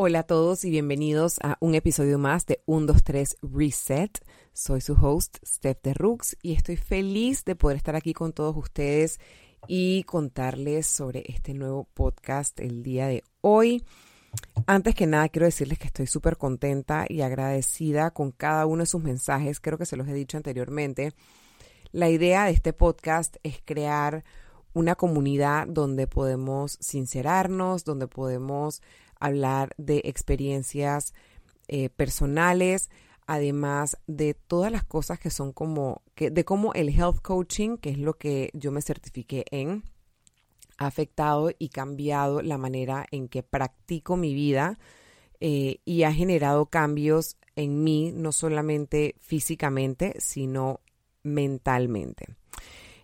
Hola a todos y bienvenidos a un episodio más de 123 Reset. Soy su host, Steph de Rooks, y estoy feliz de poder estar aquí con todos ustedes y contarles sobre este nuevo podcast el día de hoy. Antes que nada, quiero decirles que estoy súper contenta y agradecida con cada uno de sus mensajes. Creo que se los he dicho anteriormente. La idea de este podcast es crear una comunidad donde podemos sincerarnos, donde podemos hablar de experiencias eh, personales, además de todas las cosas que son como, que, de cómo el health coaching, que es lo que yo me certifiqué en, ha afectado y cambiado la manera en que practico mi vida eh, y ha generado cambios en mí, no solamente físicamente, sino mentalmente.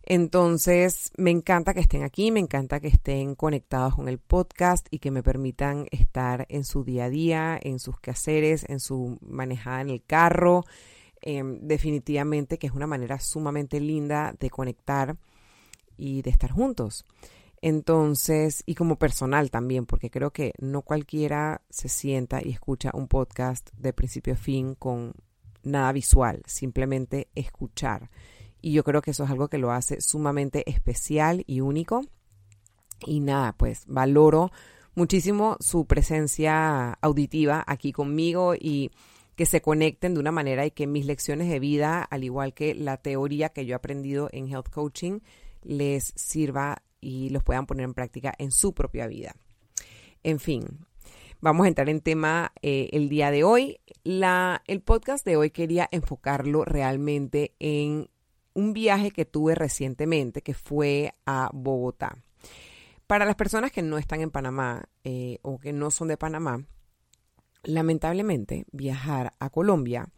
Entonces, me encanta que estén aquí, me encanta que estén conectados con el podcast y que me permitan estar en su día a día, en sus quehaceres, en su manejada en el carro. Em, definitivamente que es una manera sumamente linda de conectar y de estar juntos. Entonces, y como personal también, porque creo que no cualquiera se sienta y escucha un podcast de principio a fin con nada visual, simplemente escuchar y yo creo que eso es algo que lo hace sumamente especial y único. Y nada, pues valoro muchísimo su presencia auditiva aquí conmigo y que se conecten de una manera y que mis lecciones de vida, al igual que la teoría que yo he aprendido en health coaching, les sirva y los puedan poner en práctica en su propia vida. En fin, vamos a entrar en tema eh, el día de hoy. La, el podcast de hoy quería enfocarlo realmente en un viaje que tuve recientemente que fue a Bogotá. Para las personas que no están en Panamá eh, o que no son de Panamá, lamentablemente viajar a Colombia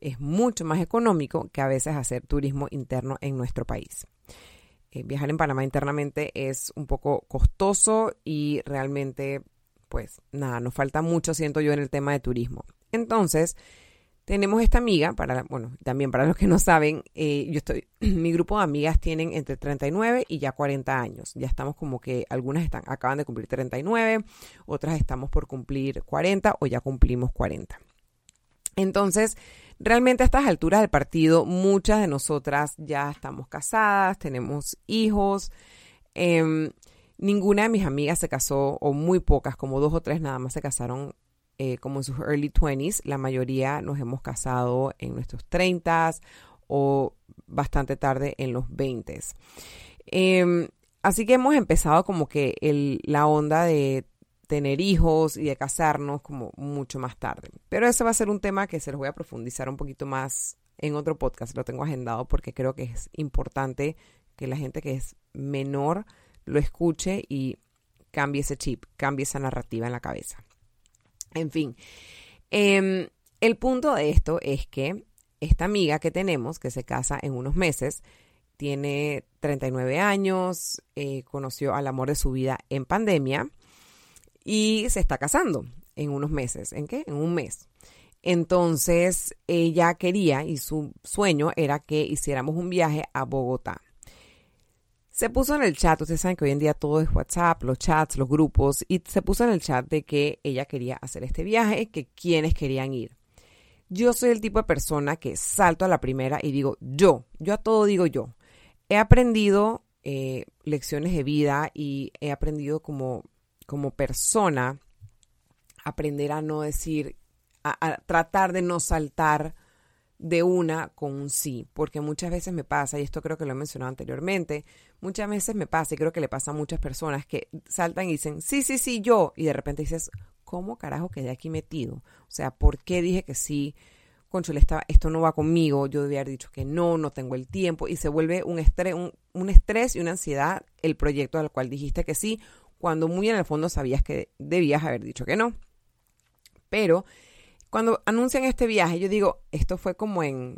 es mucho más económico que a veces hacer turismo interno en nuestro país. Eh, viajar en Panamá internamente es un poco costoso y realmente, pues nada, nos falta mucho, siento yo, en el tema de turismo. Entonces, tenemos esta amiga, para, bueno, también para los que no saben, eh, yo estoy, mi grupo de amigas tienen entre 39 y ya 40 años. Ya estamos como que algunas están, acaban de cumplir 39, otras estamos por cumplir 40 o ya cumplimos 40. Entonces, realmente a estas alturas del partido, muchas de nosotras ya estamos casadas, tenemos hijos. Em, ninguna de mis amigas se casó, o muy pocas, como dos o tres nada más se casaron eh, como en sus early 20s, la mayoría nos hemos casado en nuestros 30s o bastante tarde en los 20s. Em, así que hemos empezado como que la onda de tener hijos y de casarnos como mucho más tarde. Pero ese va a ser un tema que se los voy a profundizar un poquito más en otro podcast. Lo tengo agendado porque creo que es importante que la gente que es menor lo escuche y cambie ese chip, cambie esa narrativa en la cabeza. En fin, em, el punto de esto es que esta amiga que tenemos, que se casa en unos meses, tiene 39 años, eh, conoció al amor de su vida en pandemia y se está casando en unos meses. ¿En qué? En un mes. Entonces ella quería y su sueño era que hiciéramos un viaje a Bogotá. Se puso en el chat, ustedes saben que hoy en día todo es WhatsApp, los chats, los grupos, y se puso en el chat de que ella quería hacer este viaje, que quienes querían ir. Yo soy el tipo de persona que salto a la primera y digo yo, yo a todo digo yo. He aprendido eh, lecciones de vida y he aprendido como, como persona aprender a no decir, a tratar de no saltar de una con un sí, porque muchas veces me pasa, y esto creo que lo he mencionado anteriormente, muchas veces me pasa, y creo que le pasa a muchas personas que saltan y dicen, sí, sí, sí, yo, y de repente dices, ¿cómo carajo quedé aquí metido? O sea, ¿por qué dije que sí? Conchule, esto no va conmigo, yo debía haber dicho que no, no tengo el tiempo, y se vuelve un estrés, un, un estrés y una ansiedad el proyecto al cual dijiste que sí, cuando muy en el fondo sabías que debías haber dicho que no. Pero cuando anuncian este viaje, yo digo, esto fue como en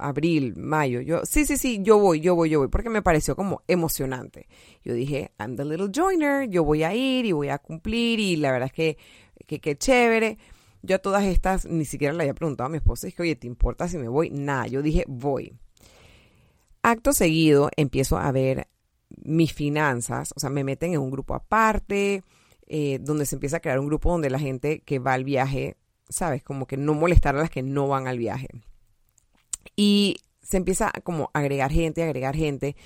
abril, mayo. Yo, sí, sí, sí, yo voy, yo voy, yo voy, porque me pareció como emocionante. Yo dije, I'm the little joiner, yo voy a ir y voy a cumplir y la verdad es que, que, que chévere. Yo a todas estas ni siquiera le había preguntado a mi esposa, es que, oye, ¿te importa si me voy? Nada, yo dije, voy. Acto seguido empiezo a ver mis finanzas, o sea, me meten en un grupo aparte, eh, donde se empieza a crear un grupo donde la gente que va al viaje, ¿sabes? Como que no molestar a las que no van al viaje. Y se empieza como a agregar gente, agregar gente.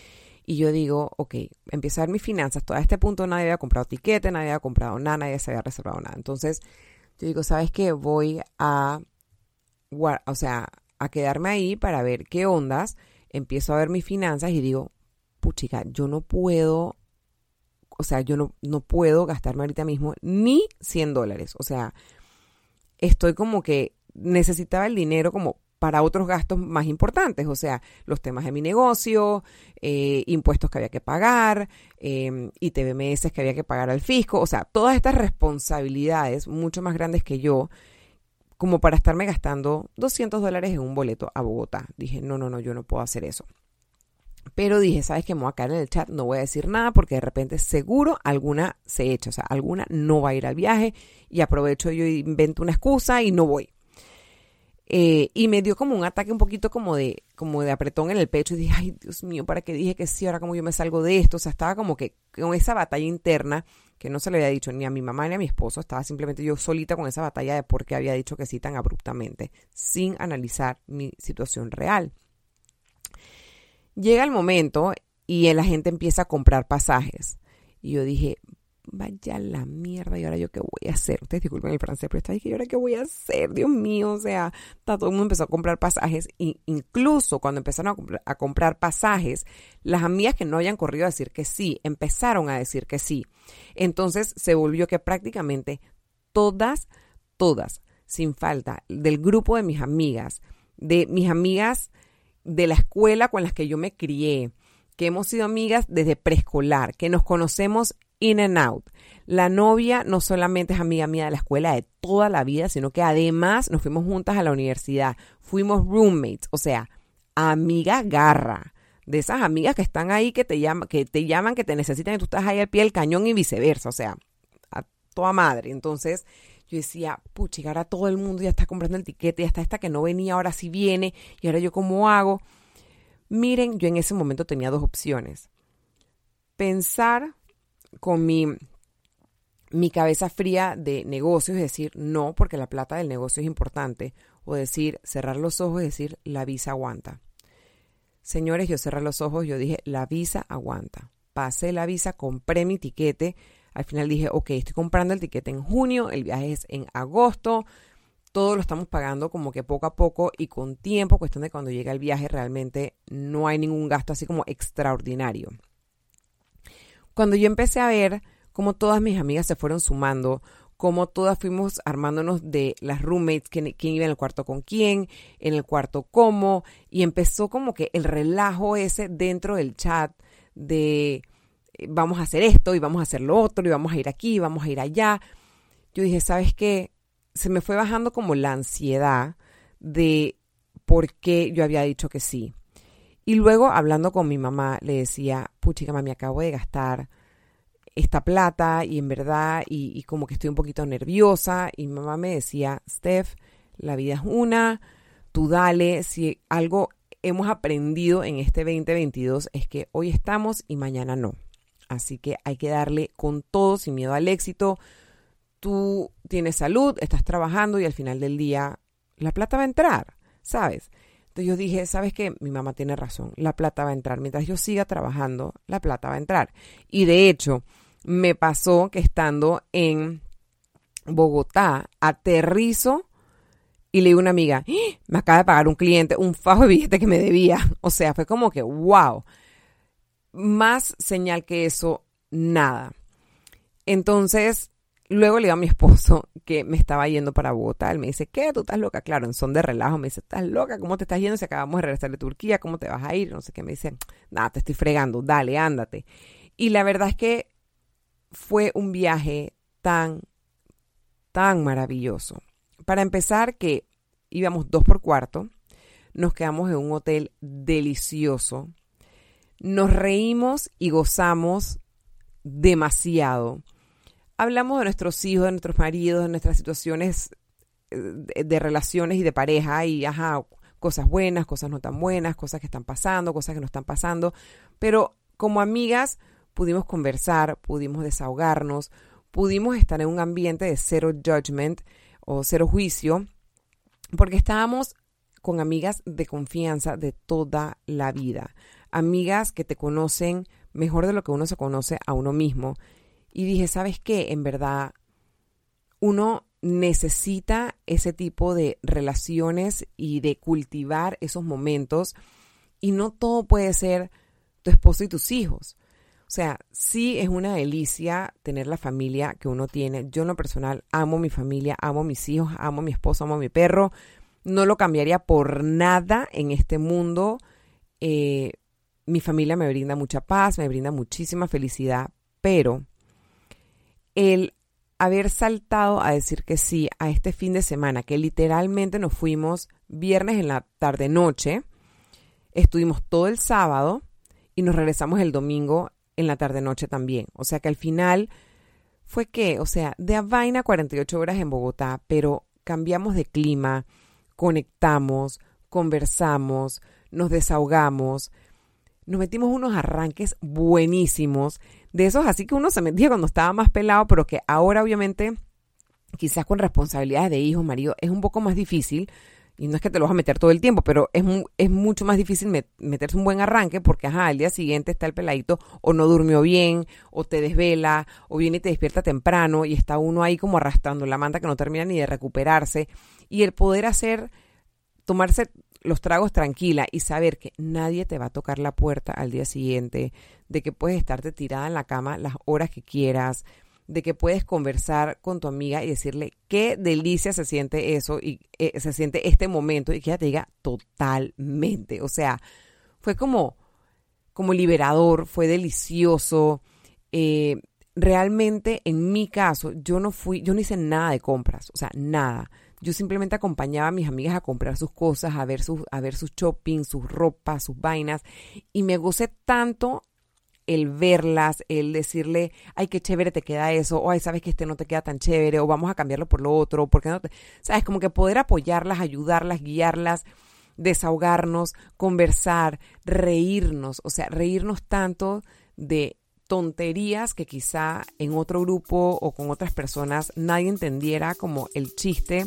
Y yo digo, ok, empiezo a ver mis finanzas. Todo este punto nadie había comprado tiquete, nadie había comprado nada, nadie se había reservado nada. Entonces, yo digo, ¿sabes qué? Voy a, o sea, a quedarme ahí para ver qué ondas. Empiezo a ver mis finanzas y digo, puchica, yo no puedo, o sea, yo no, no puedo gastarme ahorita mismo ni 100 dólares. O sea, estoy como que necesitaba el dinero como para otros gastos más importantes, o sea, los temas de mi negocio, eh, impuestos que había que pagar, eh, ITBMS que había que pagar al fisco, o sea, todas estas responsabilidades mucho más grandes que yo, como para estarme gastando 200 dólares en un boleto a Bogotá. Dije, no, no, no, yo no puedo hacer eso. Pero dije, ¿sabes qué? Me voy a caer en el chat, no voy a decir nada porque de repente seguro alguna se echa, o sea, alguna no va a ir al viaje y aprovecho yo invento una excusa y no voy. Eh, y me dio como un ataque un poquito como de, como de apretón en el pecho y dije, ay Dios mío, ¿para qué dije que sí? Ahora como yo me salgo de esto. O sea, estaba como que con esa batalla interna que no se le había dicho ni a mi mamá ni a mi esposo, estaba simplemente yo solita con esa batalla de por qué había dicho que sí tan abruptamente, sin analizar mi situación real. Llega el momento y la gente empieza a comprar pasajes. Y yo dije, vaya la mierda, ¿y ahora yo qué voy a hacer? Ustedes disculpen el francés, pero está ahí, ¿y ahora qué voy a hacer? Dios mío, o sea, todo el mundo empezó a comprar pasajes, e incluso cuando empezaron a, comprar pasajes, las amigas que no habían corrido a decir que sí, empezaron a decir que sí. Entonces se volvió que prácticamente todas, todas, sin falta, del grupo de mis amigas, de mis amigas de la escuela con las que yo me crié, que hemos sido amigas desde preescolar, que nos conocemos in and out. La novia no solamente es amiga mía de la escuela de toda la vida, sino que además nos fuimos juntas a la universidad, fuimos roommates, o sea, amiga garra. De esas amigas que están ahí, que te, llaman, que te llaman, que te necesitan y tú estás ahí al pie del cañón y viceversa, o sea, a toda madre. Entonces, yo decía, pucha, ahora todo el mundo ya está comprando el tiquete, ya está esta que no venía, ahora sí viene, y ahora yo cómo hago. Miren, yo en ese momento tenía dos opciones. Pensar con mi, mi cabeza fría de negocios, es decir, no, porque la plata del negocio es importante, o decir, cerrar los ojos y decir, la visa aguanta. Señores, yo cerré los ojos, yo dije, la visa aguanta. Pasé la visa, compré mi tiquete. Al final dije, ok, estoy comprando el tiquete en junio, el viaje es en agosto, todo lo estamos pagando como que poco a poco y con tiempo, cuestión de cuando llega el viaje realmente no hay ningún gasto así como extraordinario. Cuando yo empecé a ver cómo todas mis amigas se fueron sumando, cómo todas fuimos armándonos de las roommates, quién, iba en el cuarto con quién, en el cuarto cómo, y empezó como que el relajo ese dentro del chat de vamos a hacer esto y vamos a hacer lo otro y vamos a ir aquí y vamos a ir allá. Yo dije, ¿sabes qué? Se me fue bajando como la ansiedad de por qué yo había dicho que sí. Y luego, hablando con mi mamá, le decía, puchica, mami, acabo de gastar esta plata y en verdad, y, como que estoy un poquito nerviosa. Y mi mamá me decía, Steph, la vida es una, tú dale, si algo hemos aprendido en este 2022 es que hoy estamos y mañana no. Así que hay que darle con todo, sin miedo al éxito. Tú tienes salud, estás trabajando y al final del día la plata va a entrar, ¿sabes? Entonces yo dije, ¿sabes qué? Mi mamá tiene razón, la plata va a entrar. Mientras yo siga trabajando, la plata va a entrar. Y de hecho, me pasó que estando en Bogotá, aterrizo y le digo a una amiga, ¡Ah! me acaba de pagar un cliente un fajo de billete que me debía. O sea, fue como que, wow. Más señal que eso, nada. Entonces, Luego le digo a mi esposo que me estaba yendo para Bogotá. Él me dice, ¿qué? ¿Tú estás loca? Claro, en son de relajo. Me dice, ¿estás loca? ¿Cómo te estás yendo si acabamos de regresar de Turquía? ¿Cómo te vas a ir? No sé qué. Me dice, nada, te estoy fregando. Dale, ándate. Y la verdad es que fue un viaje tan, tan maravilloso. Para empezar, que íbamos dos por cuarto. Nos quedamos en un hotel delicioso. Nos reímos y gozamos demasiado. Hablamos de nuestros hijos, de nuestros maridos, de nuestras situaciones eh, de, relaciones y de pareja y, ajá, cosas buenas, cosas no tan buenas, cosas que están pasando, cosas que no están pasando, pero como amigas pudimos conversar, pudimos desahogarnos, pudimos estar en un ambiente de cero judgment o cero juicio, porque estábamos con amigas de confianza de toda la vida, amigas que te conocen mejor de lo que uno se conoce a uno mismo. Y dije, ¿sabes qué? En verdad, uno necesita ese tipo de relaciones y de cultivar esos momentos y no todo puede ser tu esposo y tus hijos. O sea, sí es una delicia tener la familia que uno tiene. Yo en lo personal amo mi familia, amo mis hijos, amo mi esposo, amo mi perro. No lo cambiaría por nada en este mundo. Eh, mi familia me brinda mucha paz, me brinda muchísima felicidad, pero el haber saltado a decir que sí a este fin de semana, que literalmente nos fuimos viernes en la tarde noche, estuvimos todo el sábado y nos regresamos el domingo en la tarde noche también. O sea que al final fue que, o sea, de a vaina 48 horas en Bogotá, pero cambiamos de clima, conectamos, conversamos, nos desahogamos, nos metimos unos arranques buenísimos, de esos así que uno se metía cuando estaba más pelado, pero que ahora obviamente, quizás con responsabilidades de hijos, marido, es un poco más difícil. Y no es que te lo vas a meter todo el tiempo, pero es, es mucho más difícil meterse un buen arranque porque, ajá, al día siguiente está el peladito o no durmió bien, o te desvela, o viene y te despierta temprano y está uno ahí como arrastrando la manta que no termina ni de recuperarse. Y el poder hacer, tomarse los tragos tranquila y saber que nadie te va a tocar la puerta al día siguiente, de que puedes estarte tirada en la cama las horas que quieras, de que puedes conversar con tu amiga y decirle qué delicia se siente eso y eh, se siente este momento y que ella te diga totalmente. O sea, fue como, como liberador, fue delicioso. Eh, realmente en mi caso, yo no fui, yo no hice nada de compras, o sea, nada yo simplemente acompañaba a mis amigas a comprar sus cosas, a ver sus, a ver sus shopping, sus ropas, sus vainas, y me gocé tanto el verlas, el decirle, ay, qué chévere te queda eso, o ay, sabes que este no te queda tan chévere, o vamos a cambiarlo por lo otro, porque no te... Sabes, como que poder apoyarlas, ayudarlas, guiarlas, desahogarnos, conversar, reírnos, o sea, reírnos tanto de tonterías que quizá en otro grupo o con otras personas nadie entendiera como el chiste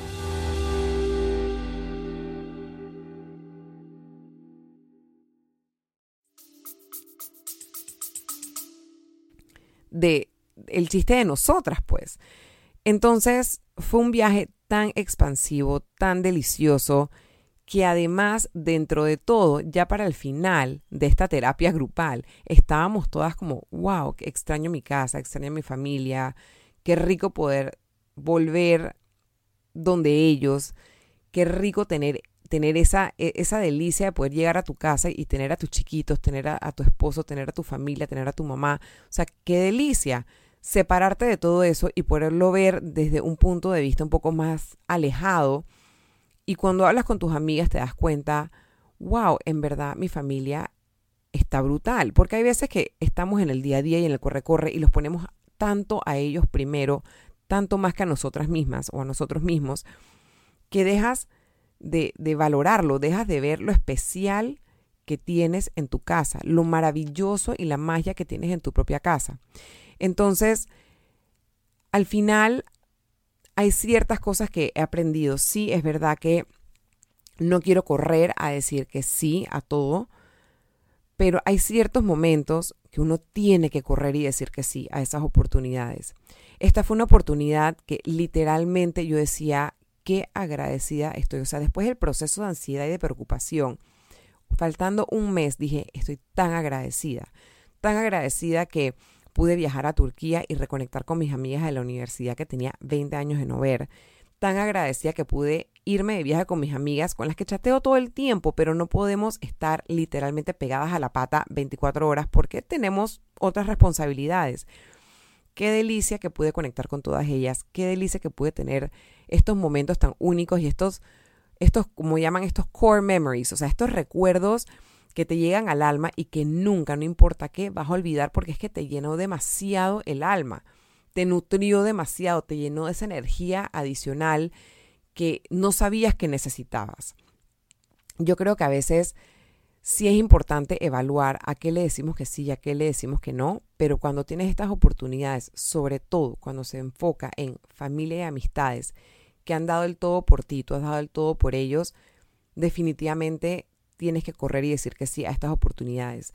De el chiste de nosotras, pues. Entonces fue un viaje tan expansivo, tan delicioso, que además dentro de todo, ya para el final de esta terapia grupal, estábamos todas como, wow, extraño mi casa, extraño mi familia, qué rico poder volver donde ellos, qué rico tener tener esa, e, esa delicia de poder llegar a tu casa y tener a tus chiquitos, tener a, tu esposo, tener a tu familia, tener a tu mamá. O sea, qué delicia separarte de todo eso y poderlo ver desde un punto de vista un poco más alejado. Y cuando hablas con tus amigas te das cuenta, wow, en verdad mi familia está brutal. Porque hay veces que estamos en el día a día y en el corre-corre y los ponemos tanto a ellos primero, tanto más que a nosotras mismas o a nosotros mismos, que dejas de, valorarlo, dejas de ver lo especial que tienes en tu casa, lo maravilloso y la magia que tienes en tu propia casa. Entonces, al final hay ciertas cosas que he aprendido. Sí, es verdad que no quiero correr a decir que sí a todo, pero hay ciertos momentos que uno tiene que correr y decir que sí a esas oportunidades. Esta fue una oportunidad que literalmente yo decía, qué agradecida estoy. O sea, después del proceso de ansiedad y de preocupación, faltando un mes, dije, estoy tan agradecida, tan agradecida que pude viajar a Turquía y reconectar con mis amigas de la universidad que tenía 20 años de no ver. Tan agradecida que pude irme de viaje con mis amigas con las que chateo todo el tiempo, pero no podemos estar literalmente pegadas a la pata 24 horas porque tenemos otras responsabilidades qué delicia que pude conectar con todas ellas, qué delicia que pude tener estos momentos tan únicos y estos, estos, como llaman estos core memories, o sea, estos recuerdos que te llegan al alma y que nunca, no importa qué, vas a olvidar porque es que te llenó demasiado el alma, te nutrió demasiado, te llenó de esa energía adicional que no sabías que necesitabas. Yo creo que a veces sí es importante evaluar a qué le decimos que sí y a qué le decimos que no, pero cuando tienes estas oportunidades, sobre todo cuando se enfoca en familia y amistades que han dado el todo por ti, tú has dado el todo por ellos, definitivamente tienes que correr y decir que sí a estas oportunidades.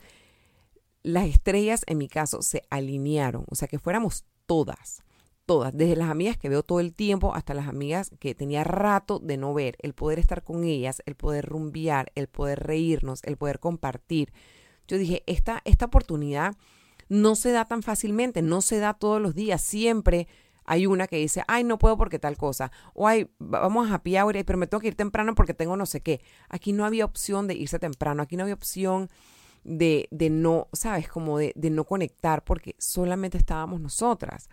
Las estrellas, en mi caso, se alinearon, o sea, que fuéramos todas, todas, desde las amigas que veo todo el tiempo hasta las amigas que tenía rato de no ver, el poder estar con ellas, el poder rumbear, el poder reírnos, el poder compartir. Yo dije, esta, esta oportunidad no se da tan fácilmente, no se da todos los días, siempre hay una que dice, ay, no puedo porque tal cosa, o ay, vamos a happy hour, pero me tengo que ir temprano porque tengo no sé qué. Aquí no había opción de irse temprano, aquí no había opción de, de no, sabes, como de, de no conectar porque solamente estábamos nosotras.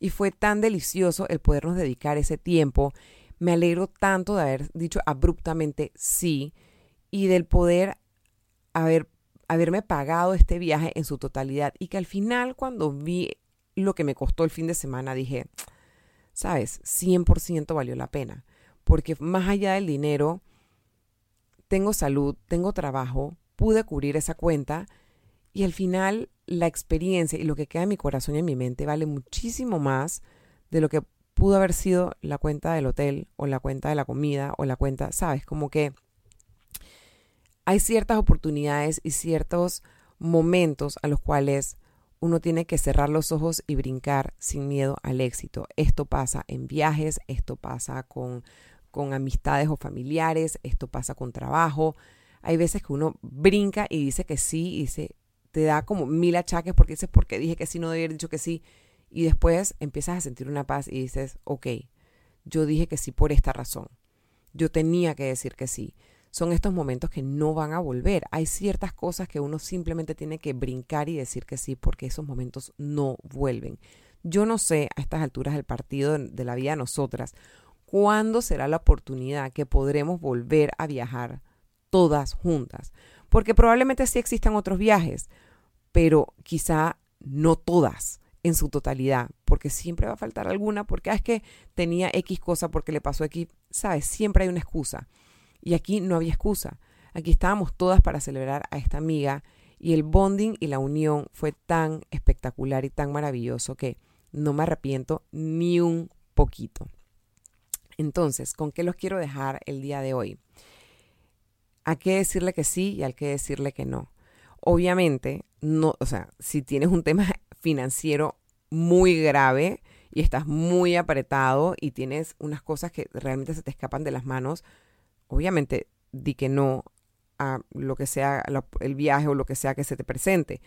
Y fue tan delicioso el podernos dedicar ese tiempo. Me alegro tanto de haber dicho abruptamente sí y del poder haber, haberme pagado este viaje en su totalidad y que al final cuando vi lo que me costó el fin de semana, dije, sabes, 100% valió la pena, porque más allá del dinero, tengo salud, tengo trabajo, pude cubrir esa cuenta y al final la experiencia y lo que queda en mi corazón y en mi mente vale muchísimo más de lo que pudo haber sido la cuenta del hotel o la cuenta de la comida o la cuenta, sabes, como que hay ciertas oportunidades y ciertos momentos a los cuales uno tiene que cerrar los ojos y brincar sin miedo al éxito. Esto pasa en viajes, esto pasa con, con amistades o familiares, esto pasa con trabajo. Hay veces que uno brinca y dice que sí y se, te da como mil achaques porque dices, porque dije que sí, no debía haber dicho que sí. Y después empiezas a sentir una paz y dices, ok, yo dije que sí por esta razón. Yo tenía que decir que sí son estos momentos que no van a volver. Hay ciertas cosas que uno simplemente tiene que brincar y decir que sí porque esos momentos no vuelven. Yo no sé a estas alturas del partido de la vida nosotras cuándo será la oportunidad que podremos volver a viajar todas juntas. Porque probablemente sí existan otros viajes, pero quizá no todas en su totalidad, porque siempre va a faltar alguna, porque ah, es que tenía X cosa, porque le pasó X, ¿sabes? Siempre hay una excusa. Y aquí no había excusa. Aquí estábamos todas para celebrar a esta amiga y el bonding y la unión fue tan espectacular y tan maravilloso que no me arrepiento ni un poquito. Entonces, ¿con qué los quiero dejar el día de hoy? ¿A qué decirle que sí y al qué decirle que no? Obviamente, no, o sea, si tienes un tema financiero muy grave y estás muy apretado y tienes unas cosas que realmente se te escapan de las manos, obviamente di que no a lo que sea el viaje o lo que sea que se te presente.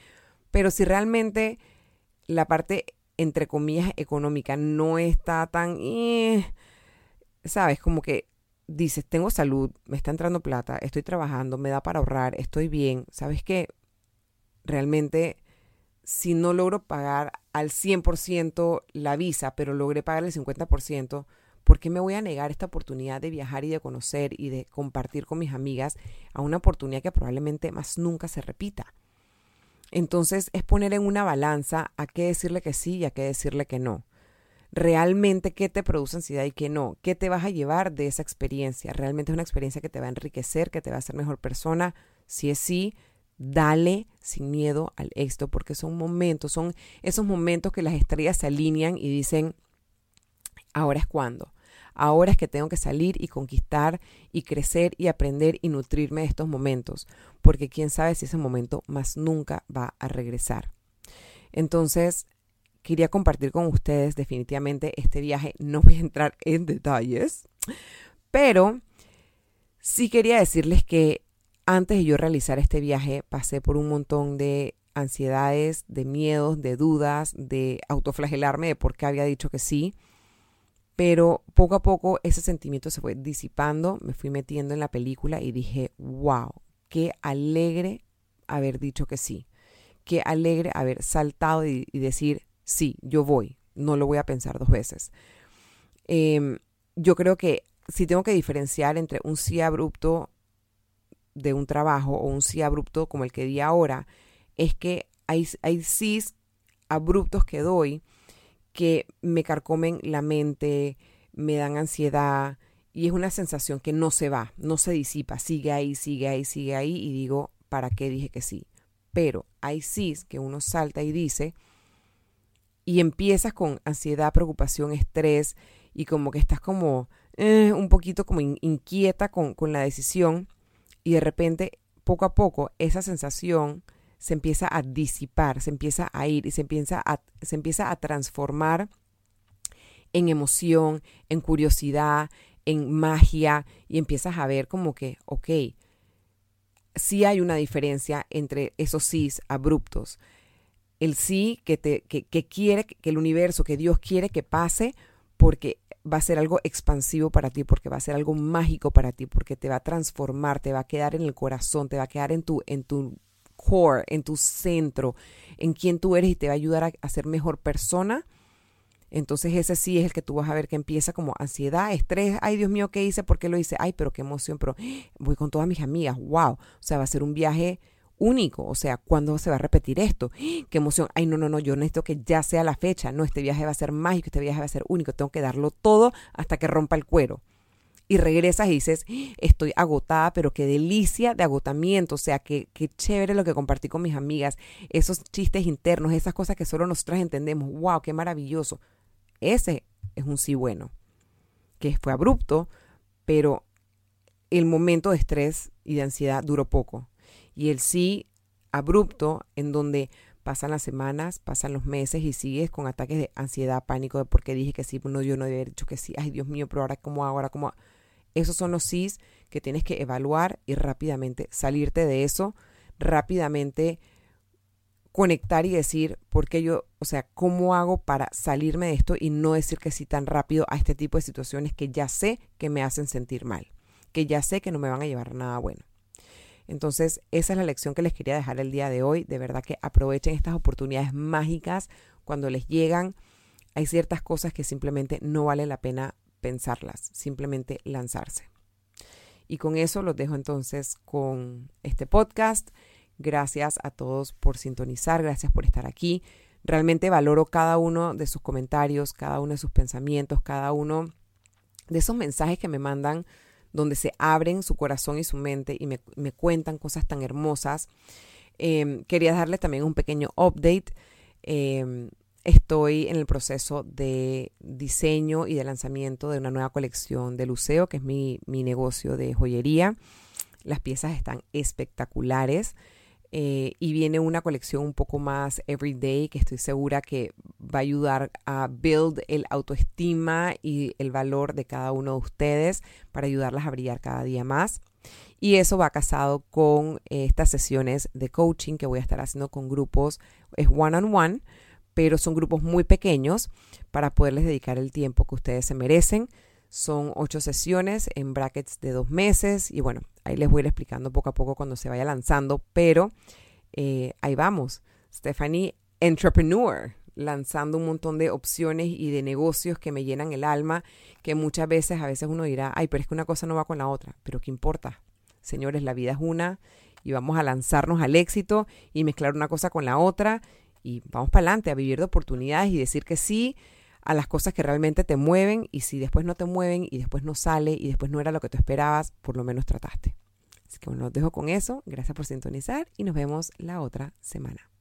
Pero si realmente la parte, entre comillas, económica no está tan, eh, sabes, como que dices, tengo salud, me está entrando plata, estoy trabajando, me da para ahorrar, estoy bien, ¿sabes qué? Realmente, si no logro pagar al 100% la visa, pero logré pagar el 50%, ¿Por qué me voy a negar esta oportunidad de viajar y de conocer y de compartir con mis amigas a una oportunidad que probablemente más nunca se repita? Entonces es poner en una balanza a qué decirle que sí y a qué decirle que no. Realmente qué te produce ansiedad y qué no. ¿Qué te vas a llevar de esa experiencia? ¿Realmente es una experiencia que te va a enriquecer, que te va a hacer mejor persona? Si es sí, dale sin miedo al éxito porque son momentos, son esos momentos que las estrellas se alinean y dicen, ahora es cuando. Ahora es que tengo que salir y conquistar y crecer y aprender y nutrirme de estos momentos, porque quién sabe si ese momento más nunca va a regresar. Entonces, quería compartir con ustedes definitivamente este viaje. No voy a entrar en detalles, pero sí quería decirles que antes de yo realizar este viaje pasé por un montón de ansiedades, de miedos, de dudas, de autoflagelarme de por qué había dicho que sí pero poco a poco ese sentimiento se fue disipando, me fui metiendo en la película y dije, wow, qué alegre haber dicho que sí, qué alegre haber saltado y, decir, sí, yo voy, no lo voy a pensar dos veces. Em, yo creo que si tengo que diferenciar entre un sí abrupto de un trabajo o un sí abrupto como el que di ahora, es que hay, hay sís abruptos que doy que me carcomen la mente, me dan ansiedad y es una sensación que no se va, no se disipa, sigue ahí, sigue ahí, sigue ahí y digo, ¿para qué dije que sí? Pero hay sís que uno salta y dice y empiezas con ansiedad, preocupación, estrés y como que estás como eh, un poquito como inquieta con, con la decisión y de repente poco a poco esa sensación se empieza a disipar, se empieza a ir y se empieza a, se empieza a transformar en emoción, en curiosidad, en magia y empiezas a ver como que, ok, sí hay una diferencia entre esos sís abruptos. El sí que, te, que, que quiere, que el universo, que Dios quiere que pase porque va a ser algo expansivo para ti, porque va a ser algo mágico para ti, porque te va a transformar, te va a quedar en el corazón, te va a quedar en tu, en tu core, en tu centro, en quién tú eres y te va a ayudar a, a ser mejor persona. Entonces ese sí es el que tú vas a ver que empieza como ansiedad, estrés, ay Dios mío, ¿qué hice? ¿Por qué lo hice? Ay, pero qué emoción, pero voy con todas mis amigas, wow. O sea, va a ser un viaje único. O sea, ¿cuándo se va a repetir esto? ¡Qué emoción! Ay, no, no, no, yo necesito que ya sea la fecha. No, este viaje va a ser mágico, este viaje va a ser único. Tengo que darlo todo hasta que rompa el cuero. Y regresas y dices, estoy agotada, pero qué delicia de agotamiento. O sea, qué, qué chévere lo que compartí con mis amigas. Esos chistes internos, esas cosas que solo nosotras entendemos. ¡Wow! ¡Qué maravilloso! Ese es un sí bueno. Que fue abrupto, pero el momento de estrés y de ansiedad duró poco y el sí abrupto en donde pasan las semanas, pasan los meses y sigues con ataques de ansiedad, pánico de por qué dije que sí, no, yo no había dicho que sí, ay Dios mío, pero ahora cómo hago, ahora cómo Esos son los sís que tienes que evaluar y rápidamente salirte de eso, rápidamente conectar y decir por qué yo, o sea, cómo hago para salirme de esto y no decir que sí tan rápido a este tipo de situaciones que ya sé que me hacen sentir mal, que ya sé que no me van a llevar nada bueno. Entonces, esa es la lección que les quería dejar el día de hoy. De verdad que aprovechen estas oportunidades mágicas cuando les llegan. Hay ciertas cosas que simplemente no vale la pena pensarlas, simplemente lanzarse. Y con eso los dejo entonces con este podcast. Gracias a todos por sintonizar, gracias por estar aquí. Realmente valoro cada uno de sus comentarios, cada uno de sus pensamientos, cada uno de esos mensajes que me mandan donde se abren su corazón y su mente y me, cuentan cosas tan hermosas. Em, quería darle también un pequeño update. Em, estoy en el proceso de diseño y de lanzamiento de una nueva colección de Luceo, que es mi, mi negocio de joyería. Las piezas están espectaculares. Eh, y viene una colección un poco más everyday que estoy segura que va a ayudar a build el autoestima y el valor de cada uno de ustedes para ayudarlas a brillar cada día más. Y eso va casado con eh, estas sesiones de coaching que voy a estar haciendo con grupos, es one on one, pero son grupos muy pequeños para poderles dedicar el tiempo que ustedes se merecen. Son ocho sesiones en brackets de dos meses y bueno, ahí les voy a ir explicando poco a poco cuando se vaya lanzando, pero eh, ahí vamos. Stephanie, entrepreneur, lanzando un montón de opciones y de negocios que me llenan el alma, que muchas veces, a veces uno dirá, ay, pero es que una cosa no va con la otra, pero ¿qué importa? Señores, la vida es una y vamos a lanzarnos al éxito y mezclar una cosa con la otra y vamos para adelante a vivir de oportunidades y decir que sí a las cosas que realmente te mueven y si después no te mueven y después no sale y después no era lo que tú esperabas, por lo menos trataste. Así que bueno, los dejo con eso. Gracias por sintonizar y nos vemos la otra semana.